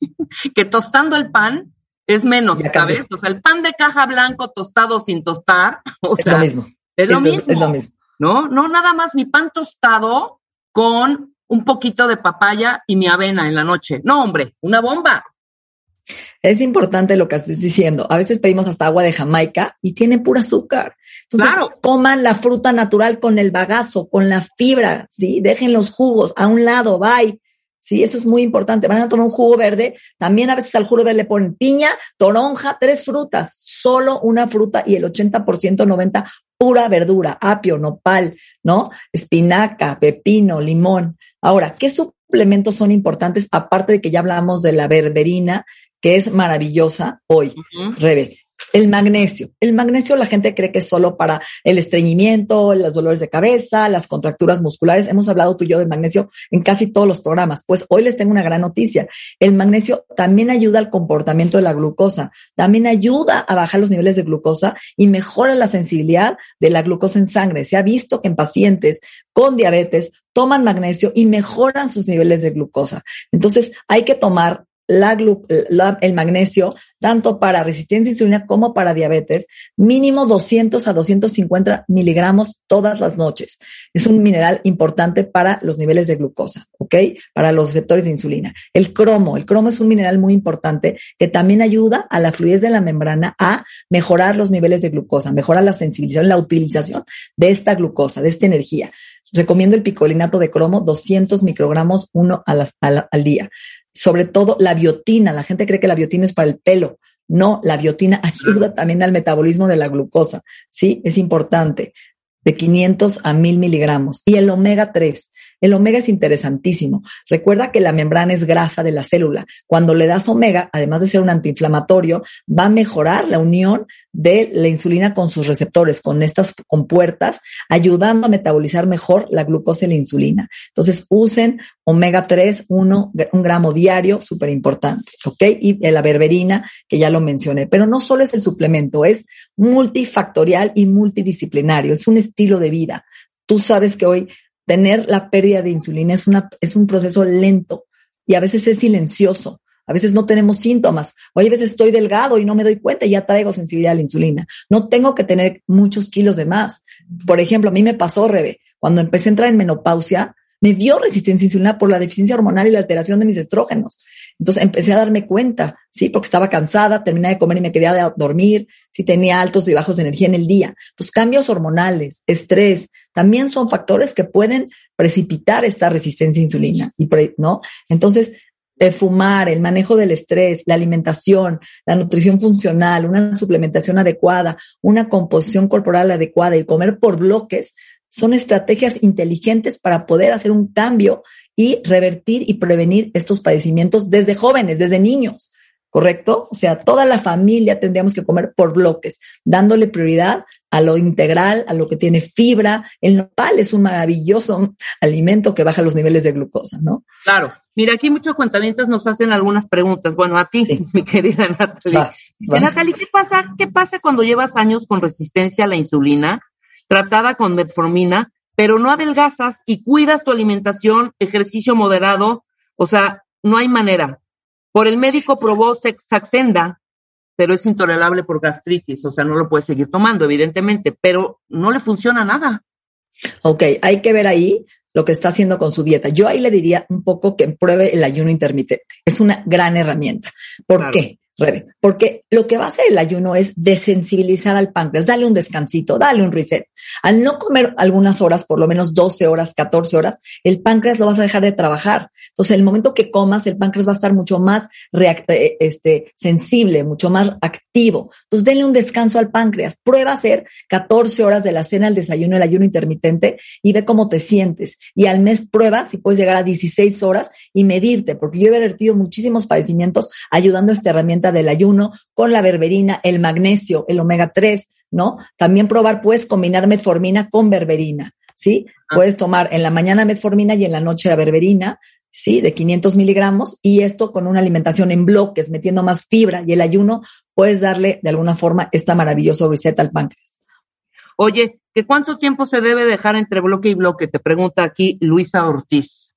que tostando el pan es menos, ¿sabes? O sea, el pan de caja blanco tostado sin tostar, o es lo mismo. Es lo mismo. Es lo mismo. ¿No? No, nada más mi pan tostado con un poquito de papaya y mi avena en la noche. No, hombre, una bomba. Es importante lo que estás diciendo. A veces pedimos hasta agua de Jamaica y tiene pura azúcar. Entonces, Claro. coman la fruta natural con el bagazo, con la fibra, ¿sí? Dejen los jugos a un lado, bye. Sí, eso es muy importante. Van a tomar un jugo verde. También a veces al jugo verde le ponen piña, toronja, tres frutas, solo una fruta y el 80%, 90% pura verdura, apio, nopal, ¿no? Espinaca, pepino, limón. Ahora, ¿qué suplementos son importantes? Aparte de que ya hablamos de la berberina, que es maravillosa hoy. Rebe, el magnesio. El magnesio la gente cree que es solo para el estreñimiento, los dolores de cabeza, las contracturas musculares. Hemos hablado tú y yo del magnesio en casi todos los programas. Pues hoy les tengo una gran noticia. El magnesio también ayuda al comportamiento de la glucosa, también ayuda a bajar los niveles de glucosa y mejora la sensibilidad de la glucosa en sangre. Se ha visto que en pacientes con diabetes toman magnesio y mejoran sus niveles de glucosa. Entonces hay que tomar la la- el magnesio tanto para resistencia a insulina como para diabetes, mínimo 200 a 250 miligramos todas las noches. Es un mineral importante para los niveles de glucosa, ¿ok? Para los receptores de insulina. El cromo, el cromo es un mineral muy importante que también ayuda a la fluidez de la membrana a mejorar los niveles de glucosa, mejora la sensibilización, la utilización de esta glucosa, de esta energía. Recomiendo el picolinato de cromo, 200 microgramos uno al día sobre todo la biotina. La gente cree que la biotina es para el pelo. No, la biotina ayuda también al metabolismo de la glucosa. Sí, es importante. De 500 a 1000 miligramos. Y el omega 3. El omega es interesantísimo. Recuerda que la membrana es grasa de la célula. Cuando le das omega, además de ser un antiinflamatorio, va a mejorar la unión de la insulina con sus receptores, con estas compuertas, ayudando a metabolizar mejor la glucosa y la insulina. Entonces, usen omega 3, uno, un gramo diario, súper importante, ¿ok? Y la berberina, que ya lo mencioné. Pero no solo es el suplemento, es multifactorial y multidisciplinario, es un estilo de vida. Tú sabes que hoy tener la pérdida de insulina es, una, es un proceso lento y a veces es silencioso. A veces no tenemos síntomas. O a veces estoy delgado y no me doy cuenta y ya traigo sensibilidad a la insulina. No tengo que tener muchos kilos de más. Por ejemplo, a mí me pasó, Rebe, cuando empecé a entrar en menopausia, me dio resistencia a insulina por la deficiencia hormonal y la alteración de mis estrógenos. Entonces empecé a darme cuenta, sí, porque estaba cansada, terminé de comer y me quería dormir, sí tenía altos y bajos de energía en el día. Los cambios hormonales, estrés, también son factores que pueden precipitar esta resistencia a insulina, y ¿no? Entonces, el fumar, el manejo del estrés, la alimentación, la nutrición funcional, una suplementación adecuada, una composición corporal adecuada y comer por bloques son estrategias inteligentes para poder hacer un cambio y revertir y prevenir estos padecimientos desde jóvenes, desde niños, ¿correcto? O sea, toda la familia tendríamos que comer por bloques, dándole prioridad a lo integral, a lo que tiene fibra. El nopal es un maravilloso alimento que baja los niveles de glucosa, ¿no? Claro. Mira, aquí muchos cuentamientos nos hacen algunas preguntas. Bueno, a ti, sí. mi querida Natalie. Va, va. Natalie, ¿qué pasa, ¿qué pasa cuando llevas años con resistencia a la insulina? tratada con metformina, pero no adelgazas y cuidas tu alimentación, ejercicio moderado, o sea, no hay manera. Por el médico probó Saxenda, pero es intolerable por gastritis, o sea, no lo puede seguir tomando, evidentemente, pero no le funciona nada. Ok, hay que ver ahí lo que está haciendo con su dieta. Yo ahí le diría un poco que pruebe el ayuno intermitente. Es una gran herramienta. ¿Por claro. qué? Rebe, porque lo que va a hacer el ayuno es desensibilizar al páncreas, dale un descansito, dale un reset. Al no comer algunas horas, por lo menos 12 horas, 14 horas, el páncreas lo vas a dejar de trabajar. Entonces, el momento que comas, el páncreas va a estar mucho más este, sensible, mucho más activo. Entonces, denle un descanso al páncreas. Prueba a hacer 14 horas de la cena, el desayuno, el ayuno intermitente y ve cómo te sientes. Y al mes prueba si puedes llegar a 16 horas y medirte, porque yo he vertido muchísimos padecimientos ayudando a esta herramienta del ayuno con la berberina, el magnesio, el omega 3, ¿no? También probar, puedes combinar metformina con berberina, ¿sí? Ah. Puedes tomar en la mañana metformina y en la noche la berberina, ¿sí? De 500 miligramos y esto con una alimentación en bloques, metiendo más fibra y el ayuno, puedes darle de alguna forma esta maravilloso reset al páncreas. Oye, ¿que cuánto tiempo se debe dejar entre bloque y bloque? Te pregunta aquí Luisa Ortiz.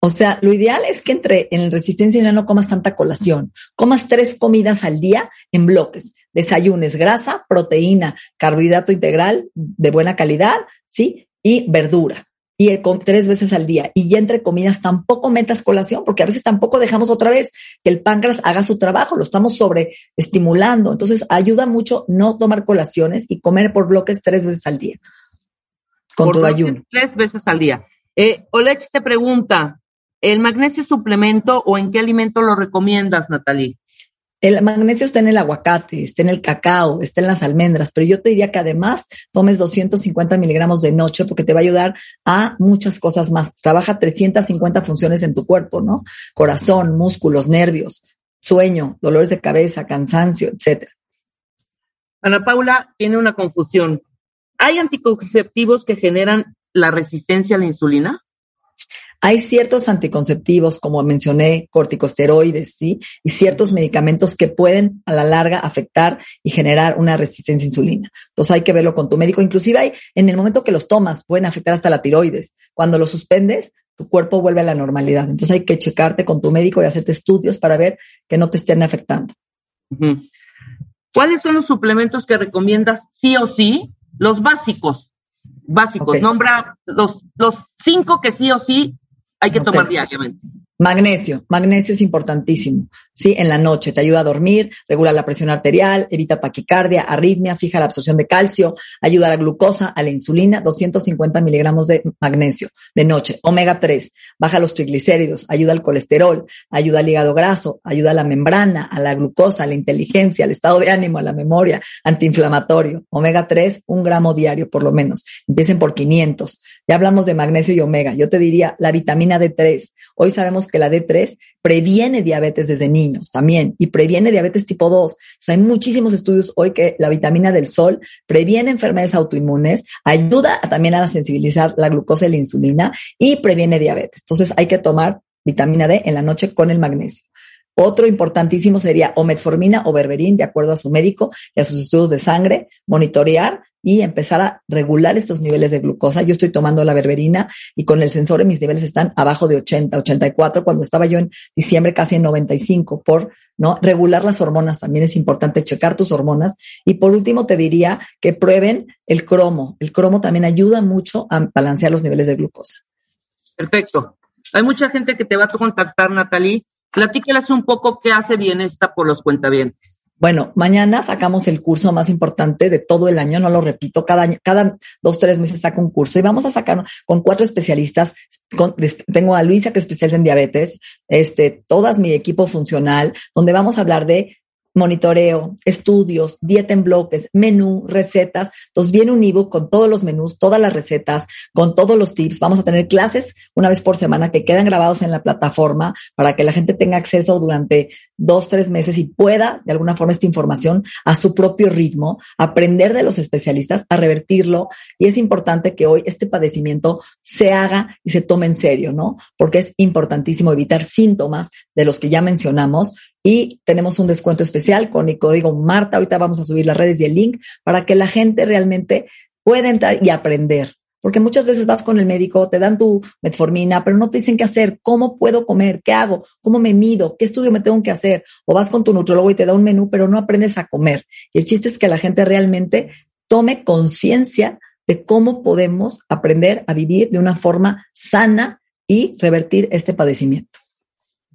O sea, lo ideal es que entre en resistencia insulina no comas tanta colación. Comas tres comidas al día en bloques. Desayunes, grasa, proteína, carbohidrato integral de buena calidad, ¿sí? Y verdura y tres veces al día. Y ya entre comidas tampoco metas colación, porque a veces tampoco dejamos otra vez que el páncreas haga su trabajo, lo estamos sobreestimulando. Entonces ayuda mucho no tomar colaciones y comer por bloques tres veces al día. Con tu ayuno. Tres veces al día. Eh, Olech te pregunta, ¿el magnesio suplemento o en qué alimento lo recomiendas, Natalie? El magnesio está en el aguacate, está en el cacao, está en las almendras, pero yo te diría que además tomes 250 miligramos de noche porque te va a ayudar a muchas cosas más. Trabaja 350 funciones en tu cuerpo, ¿no? Corazón, músculos, nervios, sueño, dolores de cabeza, cansancio, etcétera. Ana Paula tiene una confusión. ¿Hay anticonceptivos que generan la resistencia a la insulina? Hay ciertos anticonceptivos, como mencioné, corticosteroides, ¿sí? Y ciertos medicamentos que pueden a la larga afectar y generar una resistencia a insulina. Entonces hay que verlo con tu médico. Inclusive hay, en el momento que los tomas, pueden afectar hasta la tiroides. Cuando los suspendes, tu cuerpo vuelve a la normalidad. Entonces hay que checarte con tu médico y hacerte estudios para ver que no te estén afectando. ¿Cuáles son los suplementos que recomiendas sí o sí? Los básicos, básicos. Nombra los, los cinco que sí o sí hay que tomar diariamente. Magnesio, magnesio es importantísimo, ¿sí? En la noche te ayuda a dormir, regula la presión arterial, evita taquicardia, arritmia, fija la absorción de calcio, ayuda a la glucosa, a la insulina, 250 miligramos de magnesio de noche. Omega 3, baja los triglicéridos, ayuda al colesterol, ayuda al hígado graso, ayuda a la membrana, a la glucosa, a la inteligencia, al estado de ánimo, a la memoria, antiinflamatorio. Omega 3, un gramo diario por lo menos. Empiecen por 500. Ya hablamos de magnesio y omega. Yo te diría la vitamina D3. Hoy sabemos que la D3 previene diabetes desde niños también y previene diabetes tipo 2. O sea, hay muchísimos estudios hoy que la vitamina del sol previene enfermedades autoinmunes, ayuda también a sensibilizar la glucosa y la insulina y previene diabetes. Entonces hay que tomar vitamina D en la noche con el magnesio. Otro importantísimo sería o metformina o berberín, de acuerdo a su médico y a sus estudios de sangre, monitorear y empezar a regular estos niveles de glucosa. Yo estoy tomando la berberina y con el sensor mis niveles están abajo de 80, 84, cuando estaba yo en diciembre casi en 95 por no regular las hormonas. También es importante checar tus hormonas. Y por último te diría que prueben el cromo. El cromo también ayuda mucho a balancear los niveles de glucosa. Perfecto. Hay mucha gente que te va a contactar, Natalie, Platíqueles un poco qué hace bien esta por los cuentavientes. Bueno, mañana sacamos el curso más importante de todo el año, no lo repito, cada año, cada dos, tres meses saco un curso y vamos a sacar con cuatro especialistas. tengo a Luisa, que es especialista en diabetes, este, todas mi equipo funcional, donde vamos a hablar de monitoreo, estudios, dieta en bloques, menú, recetas. Entonces viene un ebook con todos los menús, todas las recetas, con todos los tips. Vamos a tener clases una vez por semana que quedan grabados en la plataforma para que la gente tenga acceso durante dos, tres meses y pueda de alguna forma esta información a su propio ritmo, aprender de los especialistas, a revertirlo. Y es importante que hoy este padecimiento se haga y se tome en serio, ¿no? Porque es importantísimo evitar síntomas de los que ya mencionamos y tenemos un descuento especial con el código Marta. Ahorita vamos a subir las redes y el link para que la gente realmente pueda entrar y aprender. Porque muchas veces vas con el médico, te dan tu metformina, pero no te dicen qué hacer, cómo puedo comer, qué hago, cómo me mido, qué estudio me tengo que hacer. O vas con tu nutrólogo y te da un menú, pero no aprendes a comer. Y el chiste es que la gente realmente tome conciencia de cómo podemos aprender a vivir de una forma sana y revertir este padecimiento.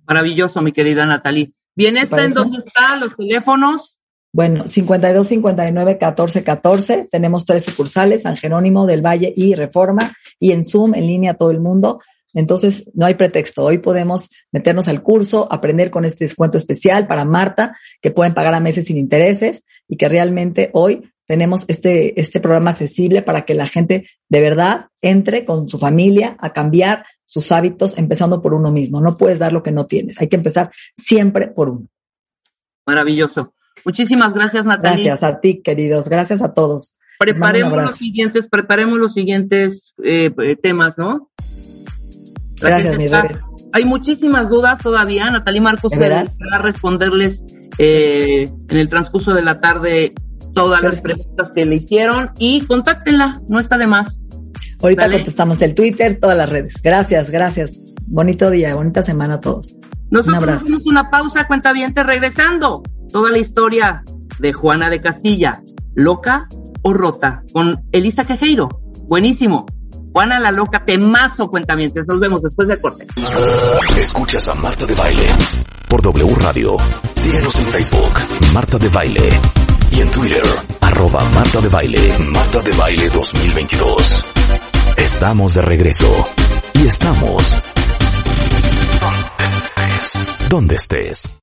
Maravilloso, mi querida Natalie. Bien, está en dónde están los teléfonos. Bueno, 52 59 14 14. Tenemos tres sucursales, San Jerónimo del Valle y Reforma, y en Zoom, en línea, todo el mundo. Entonces, no hay pretexto. Hoy podemos meternos al curso, aprender con este descuento especial para Marta, que pueden pagar a meses sin intereses y que realmente hoy tenemos este, este programa accesible para que la gente de verdad entre con su familia a cambiar sus hábitos, empezando por uno mismo. No puedes dar lo que no tienes. Hay que empezar siempre por uno. Maravilloso. Muchísimas gracias, Natalia. Gracias a ti, queridos. Gracias a todos. Preparemos los siguientes, preparemos los siguientes eh, temas, ¿no? gracias, mi Hay muchísimas dudas todavía. Natalia Marcos va a responderles eh, en el transcurso de la tarde todas las preguntas que le hicieron y contáctenla, no está de más. Ahorita contestamos el Twitter, todas las redes. Gracias, gracias. Bonito día, bonita semana a todos. Nosotros hacemos una pausa, cuenta bien, regresando. Toda la historia de Juana de Castilla, loca o rota, con Elisa Quejeiro. Buenísimo. Juana la loca, temazo, cuentamientos. Nos vemos después del corte. Escuchas a Marta de Baile por W Radio. Síguenos en Facebook, Marta de Baile. Y en Twitter, arroba Marta de Baile, Marta de Baile 2022. Estamos de regreso. Y estamos... Donde estés.